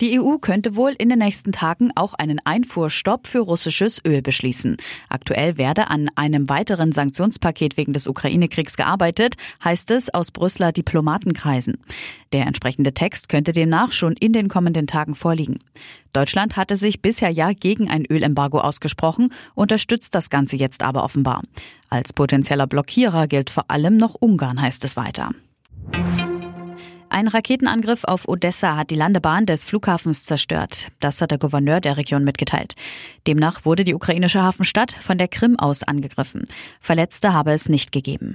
Die EU könnte wohl in den nächsten Tagen auch einen Einfuhrstopp für russisches Öl beschließen. Aktuell werde an einem weiteren Sanktionspaket wegen des Ukraine-Kriegs gearbeitet, heißt es aus Brüsseler Diplomatenkreisen. Der entsprechende Text könnte demnach schon in den kommenden Tagen vorliegen. Deutschland hatte sich bisher ja gegen ein Ölembargo ausgesprochen, unterstützt das Ganze jetzt aber offenbar. Als potenzieller Blockierer gilt vor allem noch Ungarn, heißt es weiter. Ein Raketenangriff auf Odessa hat die Landebahn des Flughafens zerstört. Das hat der Gouverneur der Region mitgeteilt. Demnach wurde die ukrainische Hafenstadt von der Krim aus angegriffen. Verletzte habe es nicht gegeben.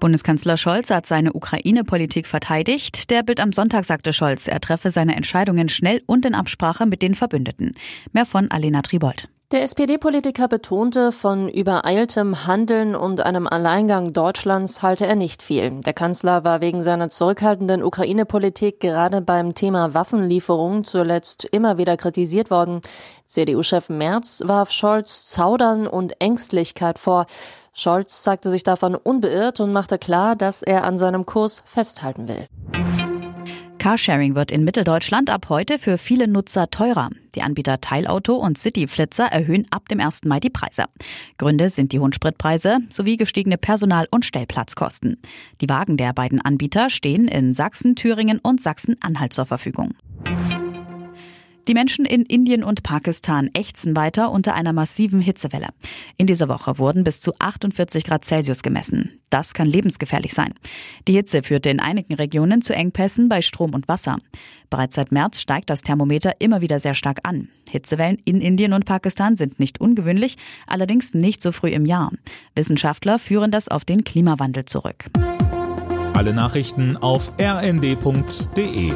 Bundeskanzler Scholz hat seine Ukraine-Politik verteidigt. Der Bild am Sonntag sagte Scholz, er treffe seine Entscheidungen schnell und in Absprache mit den Verbündeten. Mehr von Alena Tribold. Der SPD-Politiker betonte, von übereiltem Handeln und einem Alleingang Deutschlands halte er nicht viel. Der Kanzler war wegen seiner zurückhaltenden Ukraine-Politik gerade beim Thema Waffenlieferungen zuletzt immer wieder kritisiert worden. CDU-Chef Merz warf Scholz Zaudern und Ängstlichkeit vor. Scholz zeigte sich davon unbeirrt und machte klar, dass er an seinem Kurs festhalten will. Carsharing wird in Mitteldeutschland ab heute für viele Nutzer teurer. Die Anbieter Teilauto und Cityflitzer erhöhen ab dem 1. Mai die Preise. Gründe sind die hohen Spritpreise sowie gestiegene Personal- und Stellplatzkosten. Die Wagen der beiden Anbieter stehen in Sachsen, Thüringen und Sachsen-Anhalt zur Verfügung. Die Menschen in Indien und Pakistan ächzen weiter unter einer massiven Hitzewelle. In dieser Woche wurden bis zu 48 Grad Celsius gemessen. Das kann lebensgefährlich sein. Die Hitze führte in einigen Regionen zu Engpässen bei Strom und Wasser. Bereits seit März steigt das Thermometer immer wieder sehr stark an. Hitzewellen in Indien und Pakistan sind nicht ungewöhnlich, allerdings nicht so früh im Jahr. Wissenschaftler führen das auf den Klimawandel zurück. Alle Nachrichten auf rnd.de